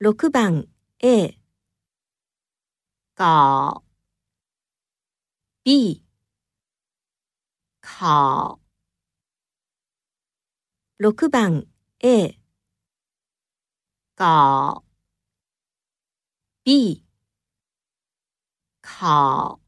6番 A 搞 B 考6番 A 搞 B 考